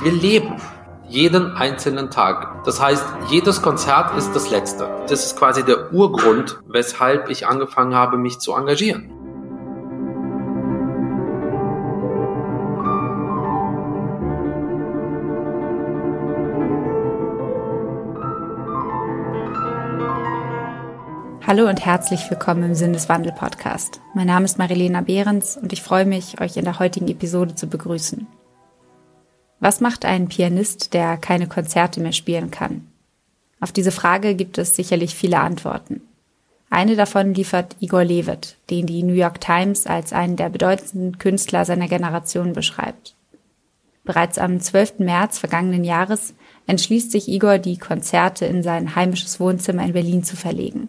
ich will leben. Jeden einzelnen Tag. Das heißt, jedes Konzert ist das letzte. Das ist quasi der Urgrund, weshalb ich angefangen habe, mich zu engagieren. Hallo und herzlich willkommen im Sinneswandel Podcast. Mein Name ist Marilena Behrens und ich freue mich, euch in der heutigen Episode zu begrüßen. Was macht ein Pianist, der keine Konzerte mehr spielen kann? Auf diese Frage gibt es sicherlich viele Antworten. Eine davon liefert Igor Levit, den die New York Times als einen der bedeutendsten Künstler seiner Generation beschreibt. Bereits am 12. März vergangenen Jahres entschließt sich Igor, die Konzerte in sein heimisches Wohnzimmer in Berlin zu verlegen.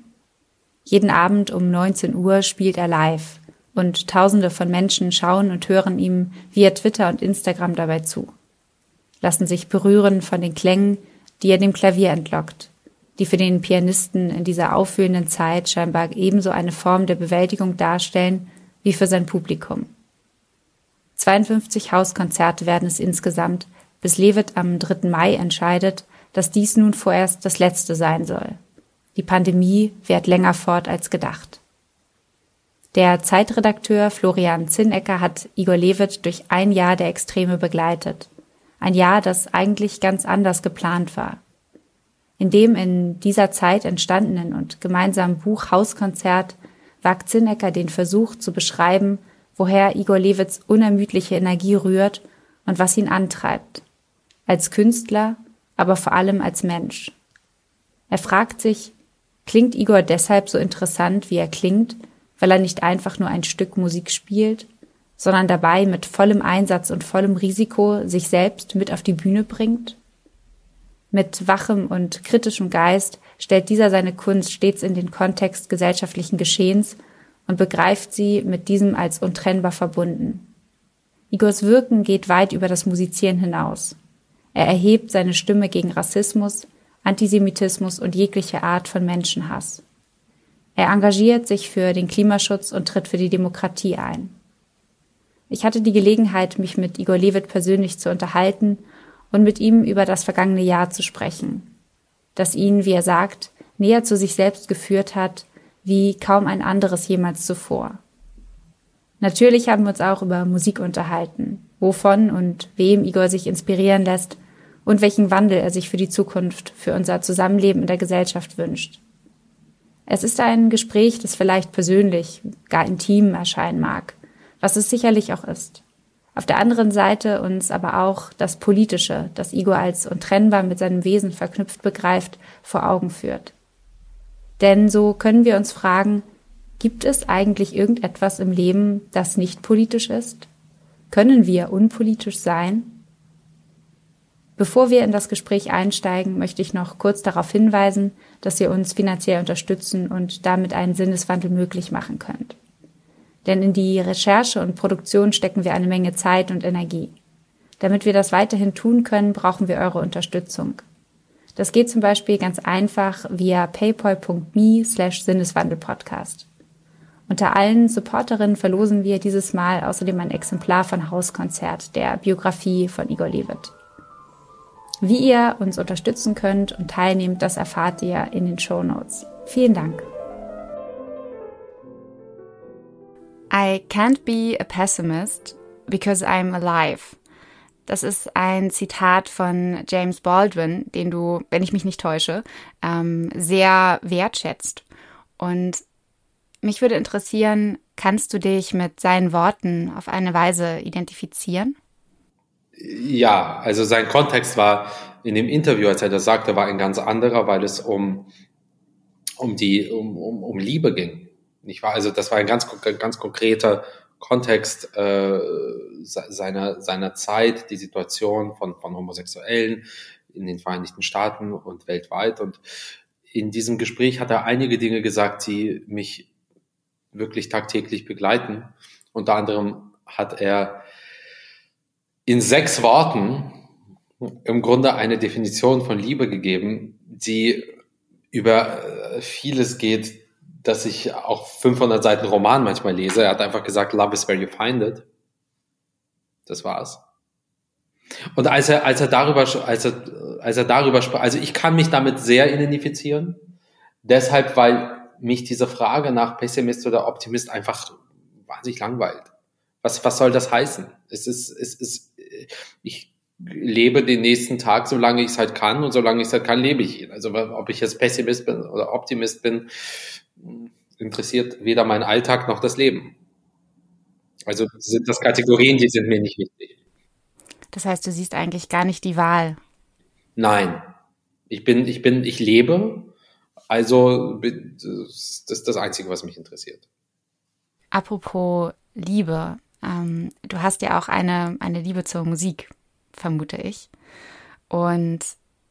Jeden Abend um 19 Uhr spielt er live und Tausende von Menschen schauen und hören ihm via Twitter und Instagram dabei zu, lassen sich berühren von den Klängen, die er dem Klavier entlockt, die für den Pianisten in dieser auffühlenden Zeit scheinbar ebenso eine Form der Bewältigung darstellen wie für sein Publikum. 52 Hauskonzerte werden es insgesamt, bis Levitt am 3. Mai entscheidet, dass dies nun vorerst das letzte sein soll. Die Pandemie währt länger fort als gedacht. Der Zeitredakteur Florian Zinnecker hat Igor Levit durch ein Jahr der Extreme begleitet. Ein Jahr, das eigentlich ganz anders geplant war. In dem in dieser Zeit entstandenen und gemeinsamen Buch Hauskonzert wagt Zinnecker den Versuch zu beschreiben, woher Igor Levits unermüdliche Energie rührt und was ihn antreibt. Als Künstler, aber vor allem als Mensch. Er fragt sich, Klingt Igor deshalb so interessant, wie er klingt, weil er nicht einfach nur ein Stück Musik spielt, sondern dabei mit vollem Einsatz und vollem Risiko sich selbst mit auf die Bühne bringt? Mit wachem und kritischem Geist stellt dieser seine Kunst stets in den Kontext gesellschaftlichen Geschehens und begreift sie mit diesem als untrennbar verbunden. Igors Wirken geht weit über das Musizieren hinaus. Er erhebt seine Stimme gegen Rassismus, Antisemitismus und jegliche Art von Menschenhass. Er engagiert sich für den Klimaschutz und tritt für die Demokratie ein. Ich hatte die Gelegenheit, mich mit Igor Levit persönlich zu unterhalten und mit ihm über das vergangene Jahr zu sprechen, das ihn, wie er sagt, näher zu sich selbst geführt hat, wie kaum ein anderes jemals zuvor. Natürlich haben wir uns auch über Musik unterhalten, wovon und wem Igor sich inspirieren lässt und welchen Wandel er sich für die Zukunft, für unser Zusammenleben in der Gesellschaft wünscht. Es ist ein Gespräch, das vielleicht persönlich, gar intim erscheinen mag, was es sicherlich auch ist. Auf der anderen Seite uns aber auch das Politische, das Igor als untrennbar mit seinem Wesen verknüpft begreift, vor Augen führt. Denn so können wir uns fragen, gibt es eigentlich irgendetwas im Leben, das nicht politisch ist? Können wir unpolitisch sein? Bevor wir in das Gespräch einsteigen, möchte ich noch kurz darauf hinweisen, dass ihr uns finanziell unterstützen und damit einen Sinneswandel möglich machen könnt. Denn in die Recherche und Produktion stecken wir eine Menge Zeit und Energie. Damit wir das weiterhin tun können, brauchen wir eure Unterstützung. Das geht zum Beispiel ganz einfach via paypal.me slash Sinneswandelpodcast. Unter allen Supporterinnen verlosen wir dieses Mal außerdem ein Exemplar von Hauskonzert, der Biografie von Igor Levit. Wie ihr uns unterstützen könnt und teilnehmt, das erfahrt ihr in den Show Notes. Vielen Dank. I can't be a pessimist because I'm alive. Das ist ein Zitat von James Baldwin, den du, wenn ich mich nicht täusche, ähm, sehr wertschätzt. Und mich würde interessieren, kannst du dich mit seinen Worten auf eine Weise identifizieren? ja, also sein Kontext war in dem Interview, als er das sagte, war ein ganz anderer, weil es um, um die, um, um, um Liebe ging. Nicht wahr? Also das war ein ganz, ganz konkreter Kontext äh, seiner, seiner Zeit, die Situation von, von Homosexuellen in den Vereinigten Staaten und weltweit. Und in diesem Gespräch hat er einige Dinge gesagt, die mich wirklich tagtäglich begleiten. Unter anderem hat er in sechs Worten im Grunde eine Definition von Liebe gegeben, die über vieles geht, dass ich auch 500 Seiten Roman manchmal lese. Er hat einfach gesagt, Love is where you find it. Das war's. Und als er, als er darüber, als er, als er darüber sprach, also ich kann mich damit sehr identifizieren. Deshalb, weil mich diese Frage nach Pessimist oder Optimist einfach wahnsinnig langweilt. Was, was soll das heißen? Es ist, es ist, ich lebe den nächsten Tag, solange ich es halt kann und solange ich es halt kann, lebe ich ihn. Also ob ich jetzt Pessimist bin oder Optimist bin, interessiert weder mein Alltag noch das Leben. Also sind das Kategorien, die sind mir nicht wichtig. Das heißt, du siehst eigentlich gar nicht die Wahl. Nein. Ich bin, ich bin, ich lebe. Also das ist das Einzige, was mich interessiert. Apropos Liebe. Ähm, du hast ja auch eine, eine Liebe zur Musik, vermute ich. Und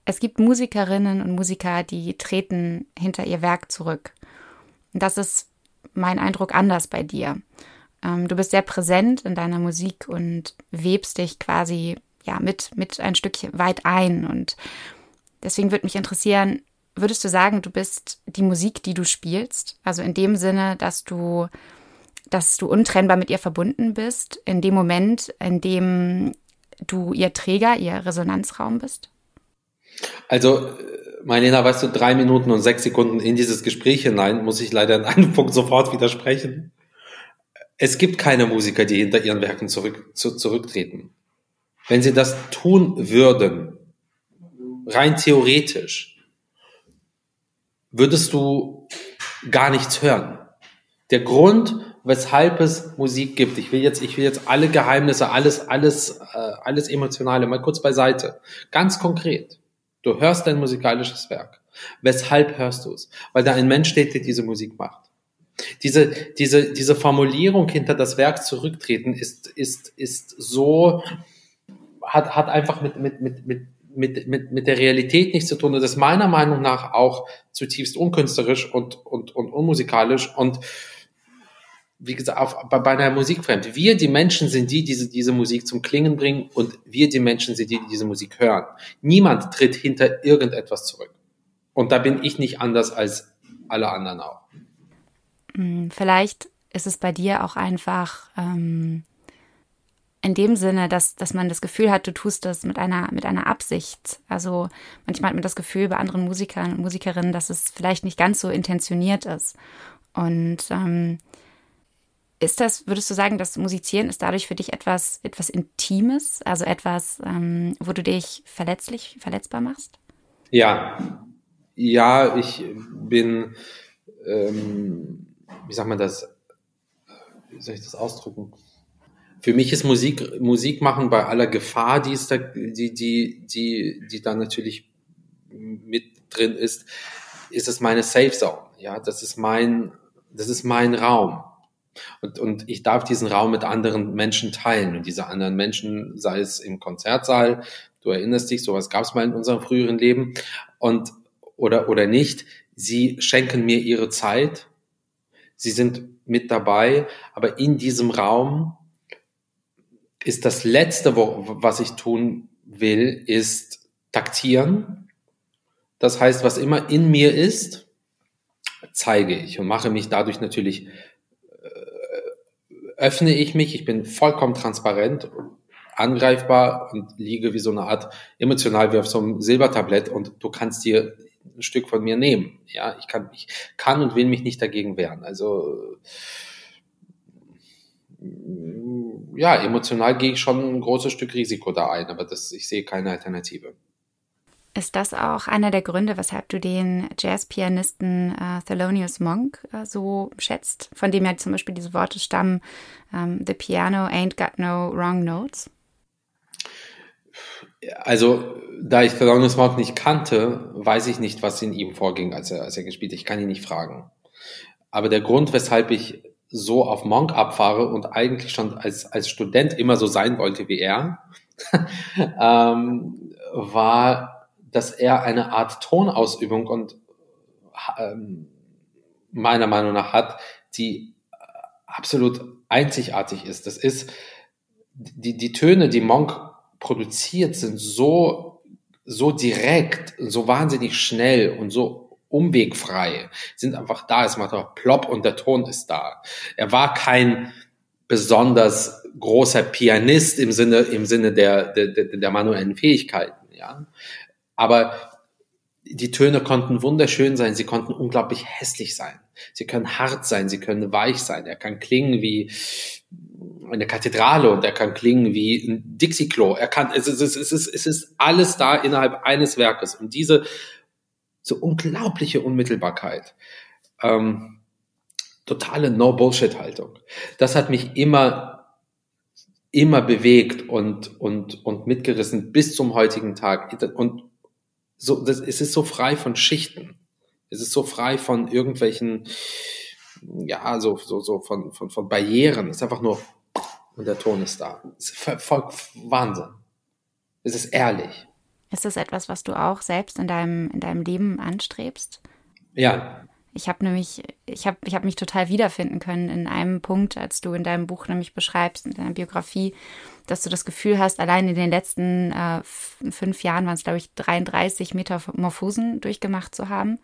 es gibt Musikerinnen und Musiker, die treten hinter ihr Werk zurück. Das ist mein Eindruck anders bei dir. Ähm, du bist sehr präsent in deiner Musik und webst dich quasi ja mit, mit ein Stückchen weit ein. Und deswegen würde mich interessieren, würdest du sagen, du bist die Musik, die du spielst? Also in dem Sinne, dass du, dass du untrennbar mit ihr verbunden bist, in dem Moment, in dem du ihr Träger, ihr Resonanzraum bist? Also, Marlena, weißt du, drei Minuten und sechs Sekunden in dieses Gespräch hinein muss ich leider an einem Punkt sofort widersprechen. Es gibt keine Musiker, die hinter ihren Werken zurück, zu, zurücktreten. Wenn sie das tun würden, rein theoretisch, würdest du gar nichts hören. Der Grund, weshalb es Musik gibt, ich will jetzt, ich will jetzt alle Geheimnisse, alles, alles, äh, alles Emotionale mal kurz beiseite. Ganz konkret. Du hörst dein musikalisches Werk. Weshalb hörst du es? Weil da ein Mensch steht, der diese Musik macht. Diese, diese, diese Formulierung hinter das Werk zurücktreten ist, ist, ist so, hat, hat einfach mit, mit, mit, mit, mit, mit, mit der Realität nichts zu tun und ist meiner Meinung nach auch zutiefst unkünstlerisch und, und, und unmusikalisch und wie gesagt, auf, bei, bei einer Musik fremd. Wir, die Menschen, sind die, die diese, diese Musik zum Klingen bringen und wir, die Menschen, sind die, die diese Musik hören. Niemand tritt hinter irgendetwas zurück. Und da bin ich nicht anders als alle anderen auch. Hm, vielleicht ist es bei dir auch einfach ähm, in dem Sinne, dass, dass man das Gefühl hat, du tust das mit einer, mit einer Absicht. Also manchmal hat man das Gefühl bei anderen Musikern und Musikerinnen, dass es vielleicht nicht ganz so intentioniert ist. Und ähm, ist das, würdest du sagen, dass Musizieren ist dadurch für dich etwas, etwas Intimes, also etwas, ähm, wo du dich verletzlich, verletzbar machst? Ja, ja, ich bin ähm, wie sagt man das, wie soll ich das ausdrücken? Für mich ist Musik, Musik machen bei aller Gefahr, die ist da, die, die, die, die da natürlich mit drin ist, ist es meine Safe Zone. Ja, das ist mein, das ist mein Raum. Und, und ich darf diesen Raum mit anderen Menschen teilen. Und diese anderen Menschen, sei es im Konzertsaal, du erinnerst dich, sowas gab es mal in unserem früheren Leben, und oder, oder nicht, sie schenken mir ihre Zeit, Sie sind mit dabei, aber in diesem Raum ist das Letzte, wo, was ich tun will, ist taktieren. Das heißt, was immer in mir ist, zeige ich und mache mich dadurch natürlich, öffne ich mich, ich bin vollkommen transparent, angreifbar und liege wie so eine Art emotional wie auf so einem Silbertablett und du kannst dir ein Stück von mir nehmen. Ja, ich kann, ich kann und will mich nicht dagegen wehren. Also ja, emotional gehe ich schon ein großes Stück Risiko da ein, aber das, ich sehe keine Alternative. Ist das auch einer der Gründe, weshalb du den Jazzpianisten äh, Thelonious Monk äh, so schätzt, von dem ja zum Beispiel diese Worte stammen, ähm, The piano ain't got no wrong notes? Also, da ich Thelonious Monk nicht kannte, weiß ich nicht, was in ihm vorging, als er, als er gespielt hat. Ich kann ihn nicht fragen. Aber der Grund, weshalb ich so auf Monk abfahre und eigentlich schon als, als Student immer so sein wollte wie er, ähm, war, dass er eine Art Tonausübung und ähm, meiner Meinung nach hat, die absolut einzigartig ist. Das ist die, die Töne, die Monk produziert sind, so, so direkt, so wahnsinnig schnell und so umwegfrei, sind einfach da. Es macht auch plopp und der Ton ist da. Er war kein besonders großer Pianist im Sinne, im Sinne der, der, der manuellen Fähigkeiten, ja. Aber die Töne konnten wunderschön sein, sie konnten unglaublich hässlich sein. Sie können hart sein, sie können weich sein. Er kann klingen wie eine Kathedrale und er kann klingen wie ein Dixie-Klo. Er kann, es ist, es ist, es ist alles da innerhalb eines Werkes. Und diese so unglaubliche Unmittelbarkeit, ähm, totale No-Bullshit-Haltung, das hat mich immer, immer bewegt und, und, und mitgerissen bis zum heutigen Tag. Und so, das, es ist so frei von Schichten. Es ist so frei von irgendwelchen, ja, so, so, so von, von, von Barrieren. Es ist einfach nur, und der Ton ist da. Es ist voll Wahnsinn. Es ist ehrlich. Ist das etwas, was du auch selbst in deinem, in deinem Leben anstrebst? Ja. Ich habe nämlich, ich habe ich hab mich total wiederfinden können in einem Punkt, als du in deinem Buch nämlich beschreibst, in deiner Biografie, dass du das Gefühl hast, allein in den letzten äh, fünf Jahren waren es, glaube ich, 33 Metamorphosen durchgemacht zu haben.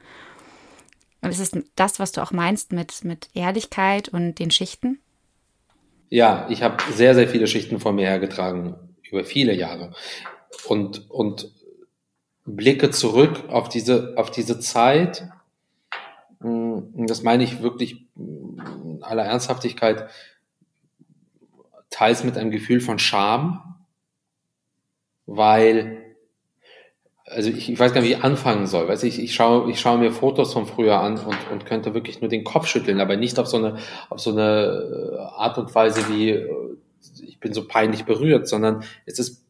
Und ist es das, was du auch meinst mit, mit Ehrlichkeit und den Schichten? Ja, ich habe sehr, sehr viele Schichten vor mir hergetragen, über viele Jahre. Und, und blicke zurück auf diese, auf diese Zeit. Und das meine ich wirklich in aller Ernsthaftigkeit, teils mit einem Gefühl von Scham, weil also ich, ich weiß gar nicht, wie ich anfangen soll. Weiß ich, ich schaue, ich schaue mir Fotos von früher an und, und könnte wirklich nur den Kopf schütteln, aber nicht auf so eine, auf so eine äh, Art und Weise wie, äh, ich bin so peinlich berührt, sondern es ist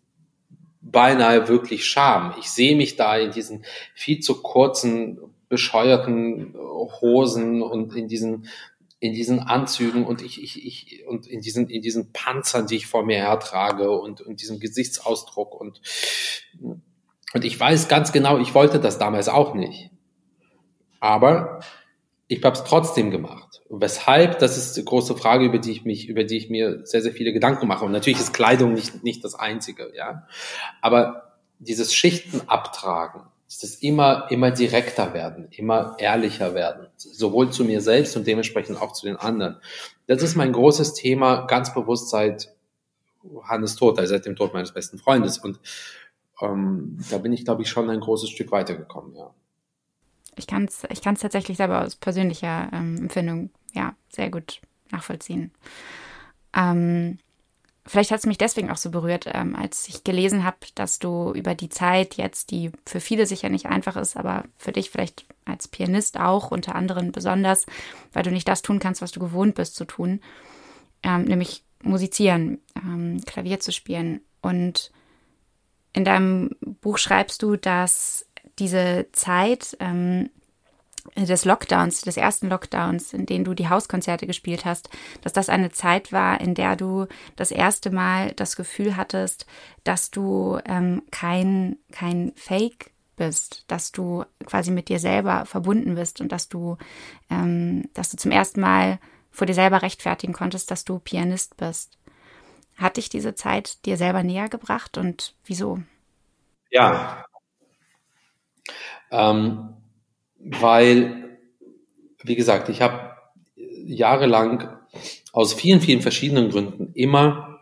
beinahe wirklich Scham. Ich sehe mich da in diesen viel zu kurzen, bescheuerten Hosen und in diesen in diesen Anzügen und ich, ich, ich und in diesen in diesen Panzern, die ich vor mir hertrage und und diesem Gesichtsausdruck und und ich weiß ganz genau, ich wollte das damals auch nicht. Aber ich habe es trotzdem gemacht. Weshalb, das ist die große Frage, über die ich mich, über die ich mir sehr, sehr viele Gedanken mache. Und natürlich ist Kleidung nicht, nicht das Einzige, ja. Aber dieses Schichten abtragen, dieses immer, immer direkter werden, immer ehrlicher werden, sowohl zu mir selbst und dementsprechend auch zu den anderen. Das ist mein großes Thema, ganz bewusst seit Hannes Tod, also seit dem Tod meines besten Freundes. Und ähm, da bin ich, glaube ich, schon ein großes Stück weitergekommen, ja. Ich kann es ich kann's tatsächlich selber aus persönlicher ähm, Empfindung ja sehr gut nachvollziehen. Ähm, vielleicht hat es mich deswegen auch so berührt, ähm, als ich gelesen habe, dass du über die Zeit jetzt, die für viele sicher nicht einfach ist, aber für dich vielleicht als Pianist auch, unter anderem besonders, weil du nicht das tun kannst, was du gewohnt bist zu tun, ähm, nämlich musizieren, ähm, Klavier zu spielen. Und in deinem Buch schreibst du, dass diese Zeit ähm, des Lockdowns, des ersten Lockdowns, in dem du die Hauskonzerte gespielt hast, dass das eine Zeit war, in der du das erste Mal das Gefühl hattest, dass du ähm, kein, kein Fake bist, dass du quasi mit dir selber verbunden bist und dass du, ähm, dass du zum ersten Mal vor dir selber rechtfertigen konntest, dass du Pianist bist. Hat dich diese Zeit dir selber näher gebracht und wieso? Ja. Ähm, weil, wie gesagt, ich habe jahrelang aus vielen, vielen verschiedenen Gründen immer,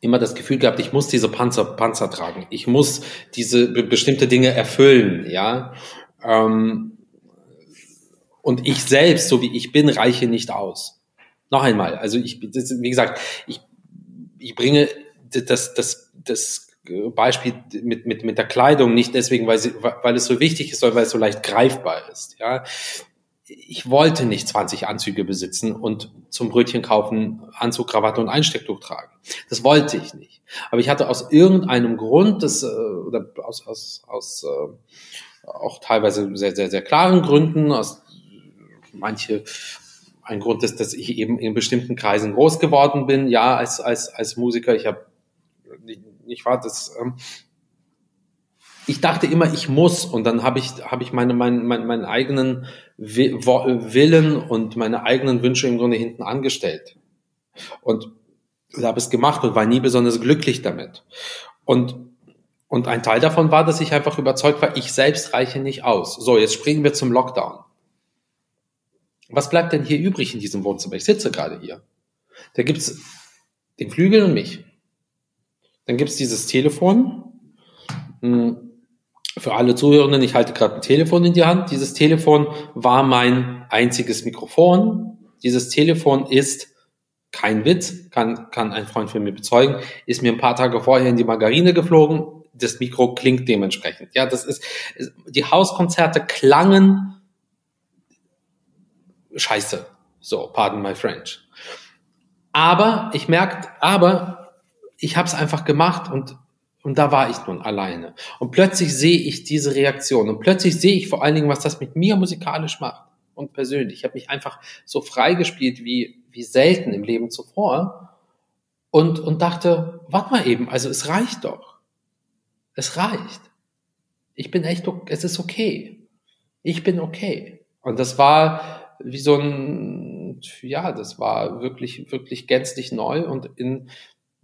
immer das Gefühl gehabt, ich muss diese Panzer, Panzer tragen. Ich muss diese bestimmte Dinge erfüllen, ja. Ähm, und ich selbst, so wie ich bin, reiche nicht aus. Noch einmal, also ich, wie gesagt, ich, ich bringe das, das, das Beispiel mit, mit, mit der Kleidung nicht deswegen, weil, sie, weil es so wichtig ist, sondern weil es so leicht greifbar ist. Ja, ich wollte nicht 20 Anzüge besitzen und zum Brötchen kaufen Anzug, Krawatte und Einstecktuch tragen. Das wollte ich nicht. Aber ich hatte aus irgendeinem Grund, das, äh, oder aus, aus, aus äh, auch teilweise sehr, sehr, sehr klaren Gründen, aus manche ein Grund ist, dass ich eben in bestimmten Kreisen groß geworden bin, ja, als, als, als Musiker. Ich habe nicht wahr, das, ähm, ich dachte immer, ich muss und dann habe ich, habe ich meine, mein, mein, meinen eigenen Willen und meine eigenen Wünsche im Grunde hinten angestellt. Und habe es gemacht und war nie besonders glücklich damit. Und, und ein Teil davon war, dass ich einfach überzeugt war, ich selbst reiche nicht aus. So, jetzt springen wir zum Lockdown. was bleibt denn hier übrig in diesem Wohnzimmer? Ich sitze gerade hier. Da gibt's den Flügel und mich. Dann gibt's dieses Telefon. Hm, für alle Zuhörenden, ich halte gerade ein Telefon in die Hand. Dieses Telefon war mein einziges Mikrofon. Dieses Telefon ist kein Witz, kann, kann ein Freund von mir bezeugen, ist mir ein paar Tage vorher in die Margarine geflogen. Das Mikro klingt dementsprechend. Ja, das ist, die Hauskonzerte klangen scheiße. So, pardon my French. Aber ich merke, aber ich habe es einfach gemacht und und da war ich nun alleine. Und plötzlich sehe ich diese Reaktion und plötzlich sehe ich vor allen Dingen, was das mit mir musikalisch macht und persönlich. Ich habe mich einfach so freigespielt wie wie selten im Leben zuvor und und dachte, warte mal eben, also es reicht doch. Es reicht. Ich bin echt, es ist okay. Ich bin okay. Und das war wie so ein, ja, das war wirklich, wirklich gänzlich neu und in,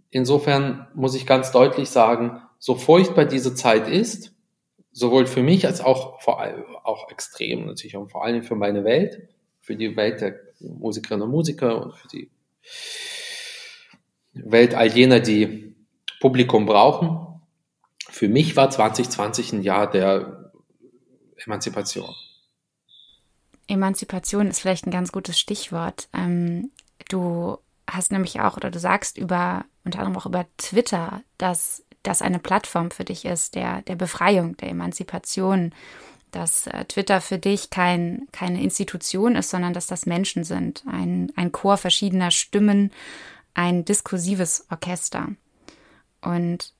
insofern muss ich ganz deutlich sagen, so furchtbar diese Zeit ist, sowohl für mich als auch vor allem, auch extrem natürlich und vor allem für meine Welt, für die Welt der Musikerinnen und Musiker und für die Welt all jener, die Publikum brauchen. Für mich war 2020 ein Jahr der Emanzipation. Emanzipation ist vielleicht ein ganz gutes Stichwort. Ähm, du hast nämlich auch, oder du sagst über, unter anderem auch über Twitter, dass das eine Plattform für dich ist, der, der Befreiung, der Emanzipation, dass äh, Twitter für dich kein, keine Institution ist, sondern dass das Menschen sind, ein, ein Chor verschiedener Stimmen, ein diskursives Orchester. Und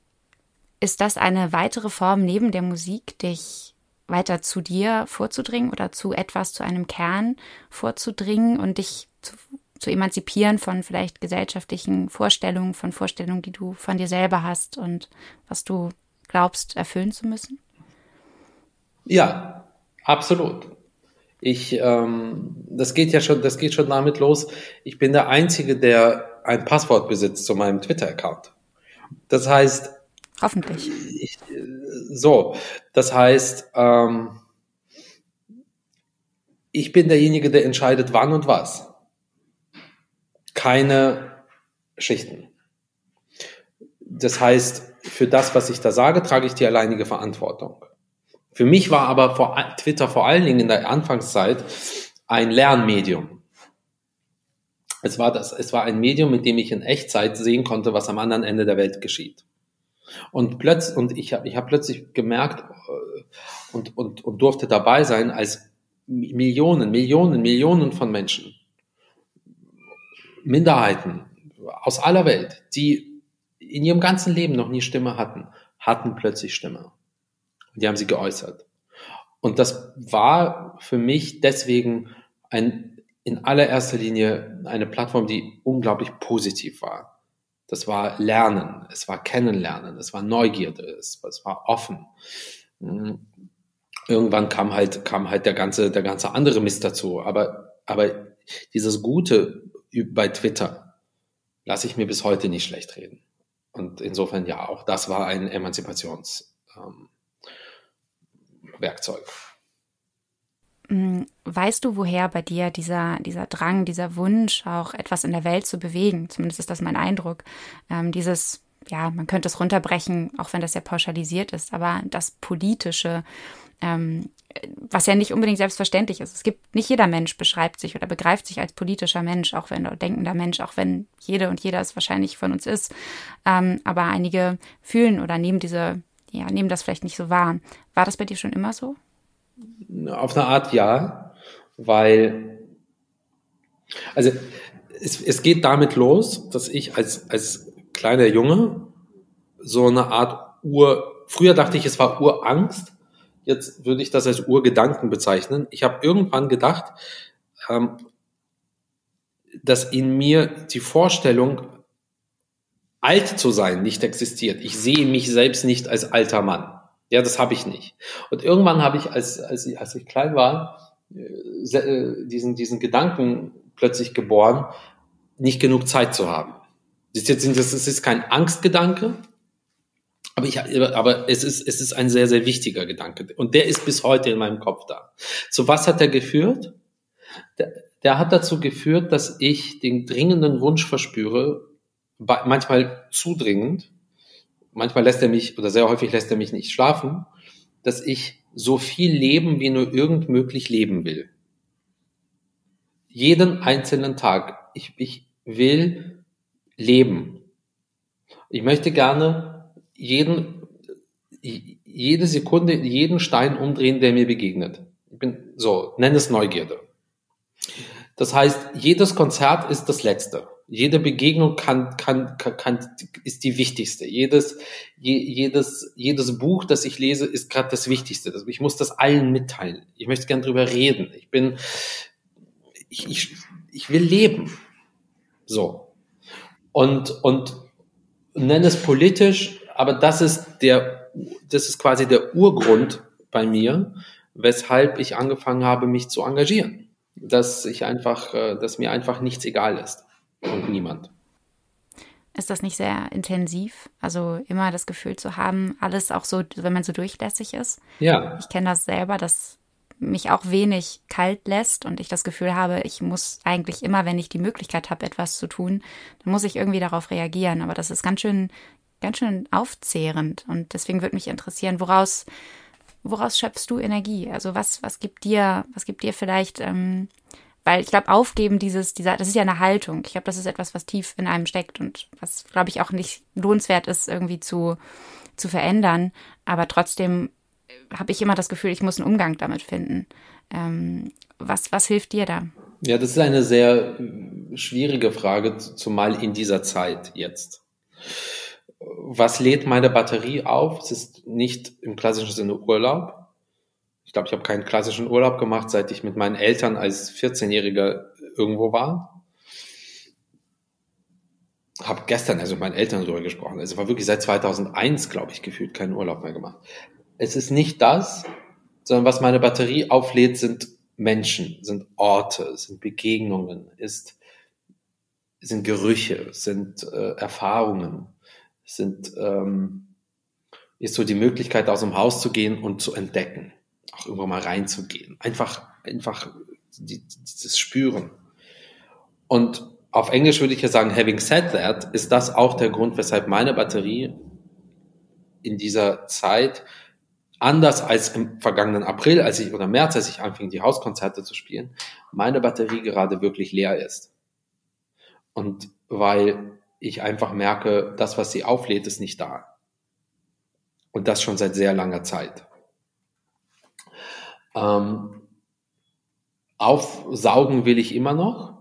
ist das eine weitere Form neben der Musik, dich weiter zu dir vorzudringen oder zu etwas, zu einem Kern vorzudringen und dich zu, zu emanzipieren von vielleicht gesellschaftlichen Vorstellungen, von Vorstellungen, die du von dir selber hast und was du glaubst erfüllen zu müssen? Ja, absolut. Ich, ähm, das geht ja schon, das geht schon damit los. Ich bin der Einzige, der ein Passwort besitzt zu meinem Twitter-Account. Das heißt, Hoffentlich. Ich, so, das heißt, ähm, ich bin derjenige, der entscheidet, wann und was. Keine Schichten. Das heißt, für das, was ich da sage, trage ich die alleinige Verantwortung. Für mich war aber vor, Twitter vor allen Dingen in der Anfangszeit ein Lernmedium. Es war, das, es war ein Medium, mit dem ich in Echtzeit sehen konnte, was am anderen Ende der Welt geschieht. Und plötzlich, und ich habe ich hab plötzlich gemerkt äh, und, und, und durfte dabei sein, als Millionen, Millionen, Millionen von Menschen, Minderheiten aus aller Welt, die in ihrem ganzen Leben noch nie Stimme hatten, hatten plötzlich Stimme. Und die haben sie geäußert. Und das war für mich deswegen ein, in allererster Linie eine Plattform, die unglaublich positiv war. Das war Lernen, es war Kennenlernen, es war Neugierde, es, es war offen. Mhm. Irgendwann kam halt, kam halt der ganze, der ganze andere Mist dazu. Aber, aber dieses Gute bei Twitter lasse ich mir bis heute nicht schlecht reden. Und insofern ja, auch das war ein Emanzipationswerkzeug. Ähm, Mm, weißt du, woher bei dir dieser, dieser Drang, dieser Wunsch, auch etwas in der Welt zu bewegen? Zumindest ist das mein Eindruck. Ähm, dieses, ja, man könnte es runterbrechen, auch wenn das ja pauschalisiert ist, aber das Politische, ähm, was ja nicht unbedingt selbstverständlich ist. Es gibt, nicht jeder Mensch beschreibt sich oder begreift sich als politischer Mensch, auch wenn, oder denkender Mensch, auch wenn jede und jeder es wahrscheinlich von uns ist. Ähm, aber einige fühlen oder nehmen diese, ja, nehmen das vielleicht nicht so wahr. War das bei dir schon immer so? Auf eine Art ja, weil, also es, es geht damit los, dass ich als, als kleiner Junge so eine Art Ur, früher dachte ich, es war Urangst, jetzt würde ich das als Urgedanken bezeichnen. Ich habe irgendwann gedacht, ähm, dass in mir die Vorstellung, alt zu sein, nicht existiert. Ich sehe mich selbst nicht als alter Mann. Ja, das habe ich nicht. Und irgendwann habe ich, als, als, ich, als ich klein war, äh, äh, diesen, diesen Gedanken plötzlich geboren, nicht genug Zeit zu haben. Das ist, das ist kein Angstgedanke, aber, ich, aber es, ist, es ist ein sehr, sehr wichtiger Gedanke. Und der ist bis heute in meinem Kopf da. Zu was hat er geführt? Der, der hat dazu geführt, dass ich den dringenden Wunsch verspüre, manchmal zu dringend, manchmal lässt er mich, oder sehr häufig lässt er mich nicht schlafen, dass ich so viel leben, wie nur irgend möglich leben will. Jeden einzelnen Tag. Ich, ich will leben. Ich möchte gerne jeden, jede Sekunde, jeden Stein umdrehen, der mir begegnet. Ich bin so, nenn es Neugierde. Das heißt, jedes Konzert ist das letzte. Jede Begegnung kann, kann, kann, kann ist die wichtigste. Jedes, je, jedes, jedes Buch, das ich lese, ist gerade das Wichtigste. Ich muss das allen mitteilen. Ich möchte gern drüber reden. Ich bin, ich, ich, ich will leben. So. Und, und nenne es politisch, aber das ist der, das ist quasi der Urgrund bei mir, weshalb ich angefangen habe, mich zu engagieren. Dass ich einfach, äh, dass mir einfach nichts egal ist und niemand. Ist das nicht sehr intensiv? Also immer das Gefühl zu haben, alles auch so, wenn man so durchlässig ist? Ja. Ich kenne das selber, dass mich auch wenig kalt lässt und ich das Gefühl habe, ich muss eigentlich immer, wenn ich die Möglichkeit habe, etwas zu tun, dann muss ich irgendwie darauf reagieren. Aber das ist ganz schön, ganz schön aufzehrend. Und deswegen würde mich interessieren, woraus, woraus schöpfst du Energie? Also was, was gibt dir, was gibt dir vielleicht, ähm, weil ich glaube, aufgeben dieses, dieser, das ist ja eine Haltung. Ich glaube, das ist etwas, was tief in einem steckt und was, glaube ich, auch nicht lohnenswert ist, irgendwie zu, zu verändern. Aber trotzdem habe ich immer das Gefühl, ich muss einen Umgang damit finden. Ähm, was, was hilft dir da? Ja, das ist eine sehr äh, schwierige Frage, zumal in dieser Zeit jetzt. Was lädt meine Batterie auf? Es ist nicht im klassischen Sinne Urlaub. Ich glaube, ich habe keinen klassischen Urlaub gemacht, seit ich mit meinen Eltern als 14-Jähriger irgendwo war. Habe gestern also mit meinen Eltern darüber gesprochen. Also war wirklich seit 2001, glaube ich, gefühlt keinen Urlaub mehr gemacht es ist nicht das, sondern was meine Batterie auflädt, sind Menschen, sind Orte, sind Begegnungen, ist, sind Gerüche, sind äh, Erfahrungen, sind, ähm, ist so die Möglichkeit, aus dem Haus zu gehen und zu entdecken, auch irgendwann mal reinzugehen. Einfach, einfach die, dieses Spüren. Und auf Englisch würde ich ja sagen, having said that, ist das auch der Grund, weshalb meine Batterie in dieser Zeit anders als im vergangenen April, als ich oder März, als ich anfing, die Hauskonzerte zu spielen, meine Batterie gerade wirklich leer ist. Und weil ich einfach merke, das, was sie auflädt, ist nicht da. Und das schon seit sehr langer Zeit. Ähm, aufsaugen will ich immer noch.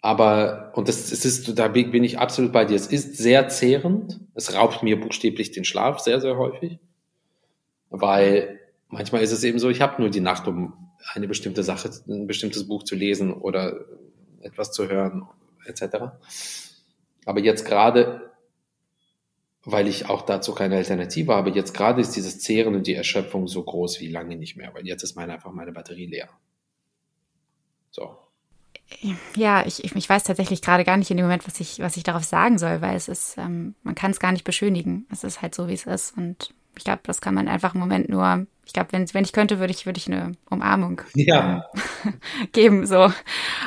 Aber, und das, das ist, da bin ich absolut bei dir. Es ist sehr zehrend. Es raubt mir buchstäblich den Schlaf sehr, sehr häufig. Weil manchmal ist es eben so, ich habe nur die Nacht, um eine bestimmte Sache, ein bestimmtes Buch zu lesen oder etwas zu hören, etc. Aber jetzt gerade, weil ich auch dazu keine Alternative habe, jetzt gerade ist dieses Zehren und die Erschöpfung so groß wie lange nicht mehr, weil jetzt ist meine einfach meine Batterie leer. So. Ja, ich, ich weiß tatsächlich gerade gar nicht in dem Moment, was ich, was ich darauf sagen soll, weil es ist, ähm, man kann es gar nicht beschönigen. Es ist halt so, wie es ist. Und ich glaube, das kann man einfach im Moment nur, ich glaube, wenn, wenn ich könnte, würde ich, würde ich eine Umarmung ja. ähm, geben, so.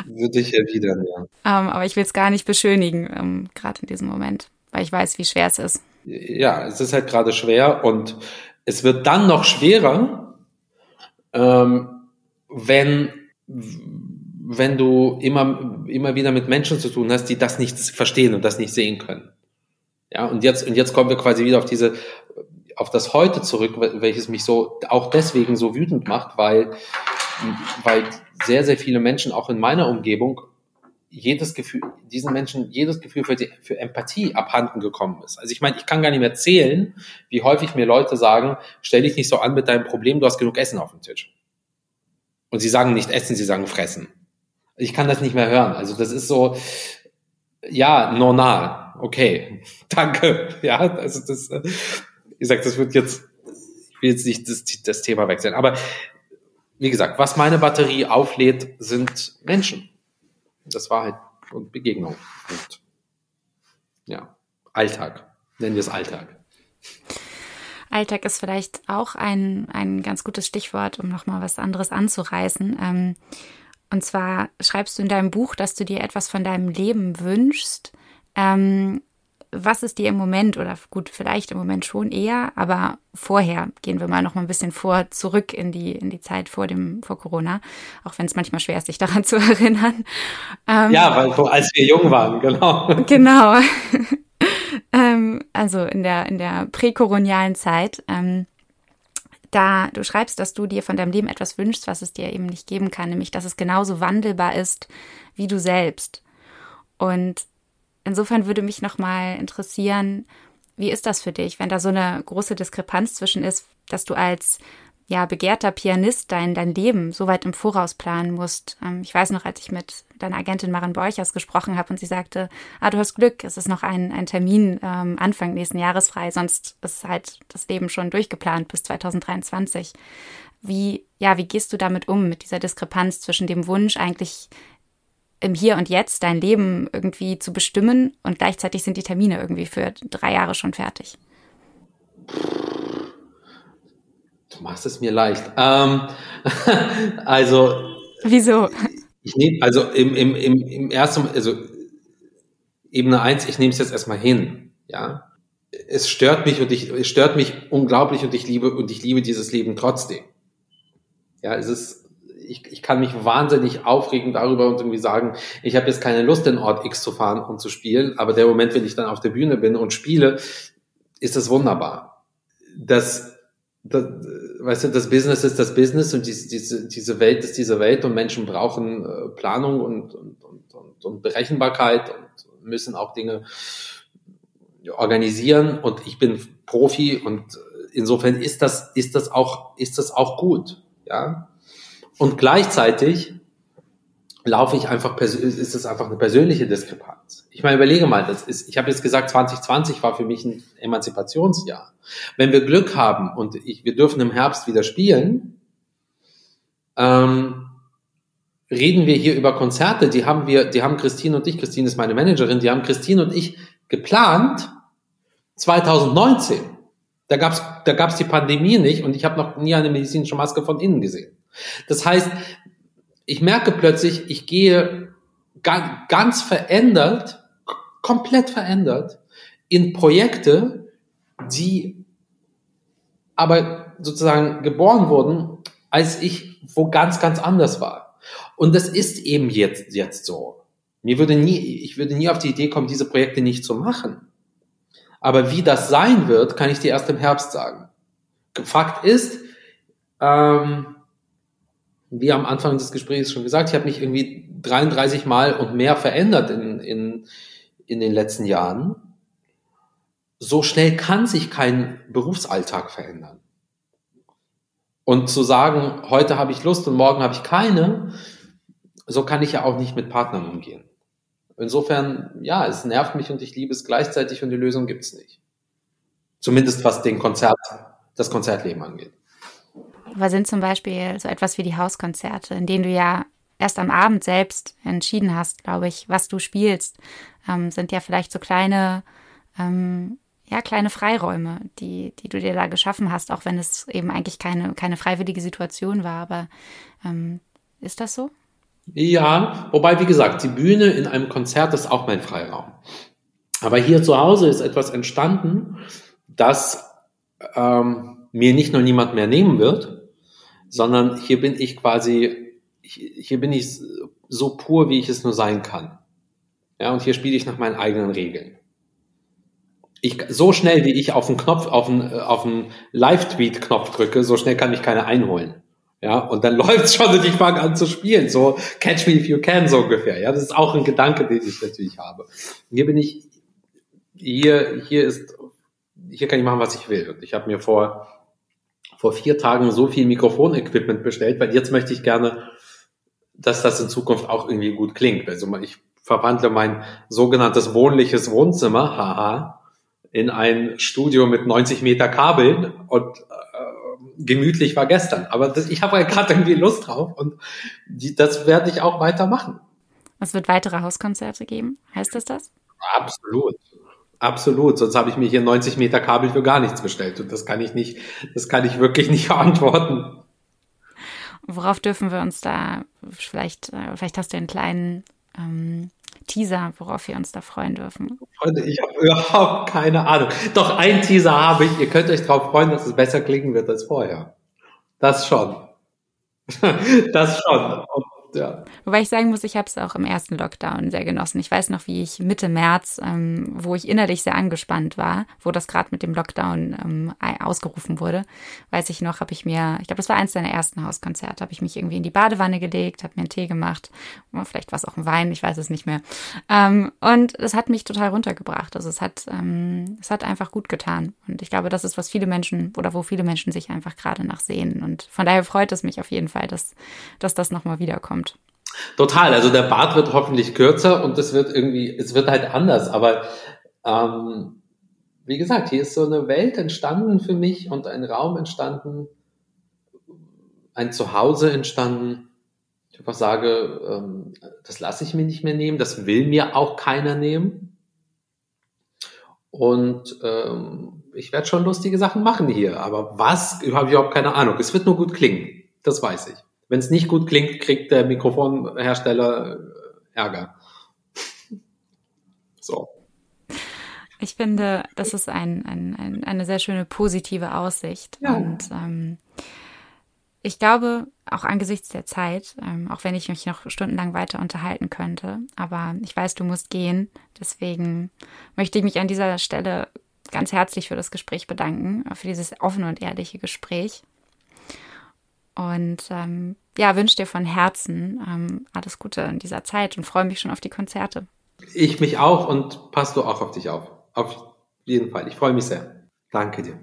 Würde ich erwidern, ja. Ähm, aber ich will es gar nicht beschönigen, ähm, gerade in diesem Moment, weil ich weiß, wie schwer es ist. Ja, es ist halt gerade schwer und es wird dann noch schwerer, ähm, wenn, wenn du immer, immer wieder mit Menschen zu tun hast, die das nicht verstehen und das nicht sehen können. Ja, und jetzt, und jetzt kommen wir quasi wieder auf diese, auf das Heute zurück, welches mich so auch deswegen so wütend macht, weil, weil sehr, sehr viele Menschen auch in meiner Umgebung jedes Gefühl, diesen Menschen jedes Gefühl für, die, für Empathie abhanden gekommen ist. Also ich meine, ich kann gar nicht mehr zählen, wie häufig mir Leute sagen, stell dich nicht so an mit deinem Problem, du hast genug Essen auf dem Tisch. Und sie sagen nicht essen, sie sagen fressen. Ich kann das nicht mehr hören. Also das ist so, ja, normal. Okay, danke. Ja, also das, wie gesagt, das wird jetzt, ich will jetzt nicht das, das Thema wechseln, aber wie gesagt, was meine Batterie auflädt, sind Menschen. Das Wahrheit und Begegnung und ja, Alltag. Nennen wir es Alltag. Alltag ist vielleicht auch ein, ein ganz gutes Stichwort, um nochmal was anderes anzureißen. Ähm, Und zwar schreibst du in deinem Buch, dass du dir etwas von deinem Leben wünschst. Was ist dir im Moment oder gut, vielleicht im Moment schon eher, aber vorher gehen wir mal noch mal ein bisschen vor zurück in die in die Zeit vor dem vor Corona, auch wenn es manchmal schwer ist, sich daran zu erinnern. Ähm, ja, weil als wir jung waren, genau. Genau. ähm, also in der in der präkolonialen Zeit. Ähm, da du schreibst, dass du dir von deinem Leben etwas wünschst, was es dir eben nicht geben kann, nämlich dass es genauso wandelbar ist wie du selbst. Und Insofern würde mich nochmal interessieren, wie ist das für dich, wenn da so eine große Diskrepanz zwischen ist, dass du als ja, begehrter Pianist dein, dein Leben so weit im Voraus planen musst. Ähm, ich weiß noch, als ich mit deiner Agentin Maren Borchers gesprochen habe und sie sagte, ah, du hast Glück, es ist noch ein, ein Termin ähm, Anfang nächsten Jahres frei, sonst ist halt das Leben schon durchgeplant bis 2023. Wie, ja, wie gehst du damit um, mit dieser Diskrepanz zwischen dem Wunsch, eigentlich im Hier und Jetzt dein Leben irgendwie zu bestimmen und gleichzeitig sind die Termine irgendwie für drei Jahre schon fertig? Du machst es mir leicht. Ähm, also. Wieso? Ich nehme, also im, im, im, im ersten, also Ebene eins, ich nehme es jetzt erstmal hin, ja. Es stört mich und ich, es stört mich unglaublich und ich liebe, und ich liebe dieses Leben trotzdem. Ja, es ist, ich, ich kann mich wahnsinnig aufregen darüber und irgendwie sagen, ich habe jetzt keine Lust, den Ort X zu fahren und zu spielen, aber der Moment, wenn ich dann auf der Bühne bin und spiele, ist das wunderbar. Das, das weißt du, das Business ist das Business und diese, diese, diese Welt ist diese Welt und Menschen brauchen äh, Planung und, und, und, und, und Berechenbarkeit und müssen auch Dinge organisieren und ich bin Profi und insofern ist das, ist das auch, ist das auch gut, ja. Und gleichzeitig laufe ich einfach, ist es einfach eine persönliche Diskrepanz. Ich meine, überlege mal, das ist, ich habe jetzt gesagt, 2020 war für mich ein Emanzipationsjahr. Wenn wir Glück haben und ich, wir dürfen im Herbst wieder spielen, ähm, reden wir hier über Konzerte, die haben wir, die haben Christine und ich, Christine ist meine Managerin, die haben Christine und ich geplant 2019. Da gab's da gab's die Pandemie nicht und ich habe noch nie eine medizinische Maske von innen gesehen. Das heißt, ich merke plötzlich, ich gehe ganz verändert, komplett verändert in Projekte, die aber sozusagen geboren wurden, als ich wo ganz, ganz anders war. Und das ist eben jetzt, jetzt so. Mir würde nie, ich würde nie auf die Idee kommen, diese Projekte nicht zu machen. Aber wie das sein wird, kann ich dir erst im Herbst sagen. Fakt ist, ähm, wie am Anfang des Gesprächs schon gesagt, ich habe mich irgendwie 33 Mal und mehr verändert in, in, in den letzten Jahren. So schnell kann sich kein Berufsalltag verändern. Und zu sagen, heute habe ich Lust und morgen habe ich keine, so kann ich ja auch nicht mit Partnern umgehen. Insofern, ja, es nervt mich und ich liebe es gleichzeitig und die Lösung gibt's nicht. Zumindest was den Konzert, das Konzertleben angeht. Was sind zum Beispiel so etwas wie die Hauskonzerte, in denen du ja erst am Abend selbst entschieden hast, glaube ich, was du spielst, ähm, sind ja vielleicht so kleine, ähm, ja, kleine Freiräume, die, die du dir da geschaffen hast, auch wenn es eben eigentlich keine, keine freiwillige Situation war. Aber ähm, ist das so? Ja, wobei, wie gesagt, die Bühne in einem Konzert ist auch mein Freiraum. Aber hier zu Hause ist etwas entstanden, das ähm, mir nicht nur niemand mehr nehmen wird, sondern hier bin ich quasi, hier bin ich so pur, wie ich es nur sein kann. Ja, und hier spiele ich nach meinen eigenen Regeln. Ich, so schnell, wie ich auf den Knopf, auf den, auf den Live-Tweet-Knopf drücke, so schnell kann mich keiner einholen. Ja, und dann läuft's schon und ich fange an zu spielen. So, catch me if you can, so ungefähr. Ja, das ist auch ein Gedanke, den ich natürlich habe. Hier bin ich, hier, hier ist, hier kann ich machen, was ich will. Und ich habe mir vor vor vier Tagen so viel Mikrofonequipment bestellt, weil jetzt möchte ich gerne, dass das in Zukunft auch irgendwie gut klingt. Also ich verwandle mein sogenanntes wohnliches Wohnzimmer, haha, in ein Studio mit 90 Meter Kabeln und äh, gemütlich war gestern. Aber das, ich habe gerade irgendwie Lust drauf und die, das werde ich auch weitermachen. Es wird weitere Hauskonzerte geben, heißt das das? Absolut. Absolut, sonst habe ich mir hier 90 Meter Kabel für gar nichts bestellt und das kann ich nicht, das kann ich wirklich nicht verantworten. Worauf dürfen wir uns da vielleicht, äh, vielleicht hast du einen kleinen ähm, Teaser, worauf wir uns da freuen dürfen. Freunde, ich habe überhaupt keine Ahnung. Doch ein Teaser habe ich. Ihr könnt euch darauf freuen, dass es besser klingen wird als vorher. Das schon. das schon. Und ja. Wobei ich sagen muss, ich habe es auch im ersten Lockdown sehr genossen. Ich weiß noch, wie ich Mitte März, ähm, wo ich innerlich sehr angespannt war, wo das gerade mit dem Lockdown ähm, ausgerufen wurde, weiß ich noch, habe ich mir, ich glaube, das war eins deiner ersten Hauskonzerte, habe ich mich irgendwie in die Badewanne gelegt, habe mir einen Tee gemacht, vielleicht war es auch ein Wein, ich weiß es nicht mehr. Ähm, und es hat mich total runtergebracht. Also es hat, ähm, es hat einfach gut getan. Und ich glaube, das ist, was viele Menschen oder wo viele Menschen sich einfach gerade nach sehen. Und von daher freut es mich auf jeden Fall, dass, dass das nochmal wiederkommt kommt. Total. Also der Bart wird hoffentlich kürzer und es wird irgendwie, es wird halt anders. Aber ähm, wie gesagt, hier ist so eine Welt entstanden für mich und ein Raum entstanden, ein Zuhause entstanden. Ich einfach sage, ähm, das lasse ich mir nicht mehr nehmen, das will mir auch keiner nehmen. Und ähm, ich werde schon lustige Sachen machen hier, aber was, habe ich überhaupt keine Ahnung. Es wird nur gut klingen, das weiß ich. Wenn es nicht gut klingt, kriegt der Mikrofonhersteller äh, Ärger. so. Ich finde, das ist ein, ein, ein, eine sehr schöne positive Aussicht. Ja. Und ähm, ich glaube, auch angesichts der Zeit, ähm, auch wenn ich mich noch stundenlang weiter unterhalten könnte, aber ich weiß, du musst gehen. Deswegen möchte ich mich an dieser Stelle ganz herzlich für das Gespräch bedanken, für dieses offene und ehrliche Gespräch. Und ähm, ja, wünsche dir von Herzen ähm, alles Gute in dieser Zeit und freue mich schon auf die Konzerte. Ich mich auch und passt du auch auf dich auf. Auf jeden Fall. Ich freue mich sehr. Danke dir.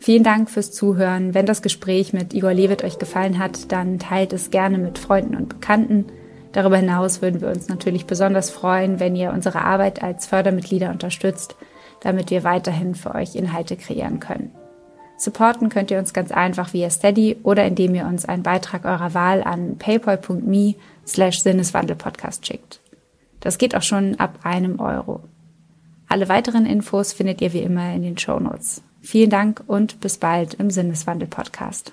Vielen Dank fürs Zuhören. Wenn das Gespräch mit Igor Lewitt euch gefallen hat, dann teilt es gerne mit Freunden und Bekannten. Darüber hinaus würden wir uns natürlich besonders freuen, wenn ihr unsere Arbeit als Fördermitglieder unterstützt, damit wir weiterhin für euch Inhalte kreieren können. Supporten könnt ihr uns ganz einfach via Steady oder indem ihr uns einen Beitrag eurer Wahl an paypal.me slash Sinneswandelpodcast schickt. Das geht auch schon ab einem Euro. Alle weiteren Infos findet ihr wie immer in den Show Notes. Vielen Dank und bis bald im Sinneswandel Podcast.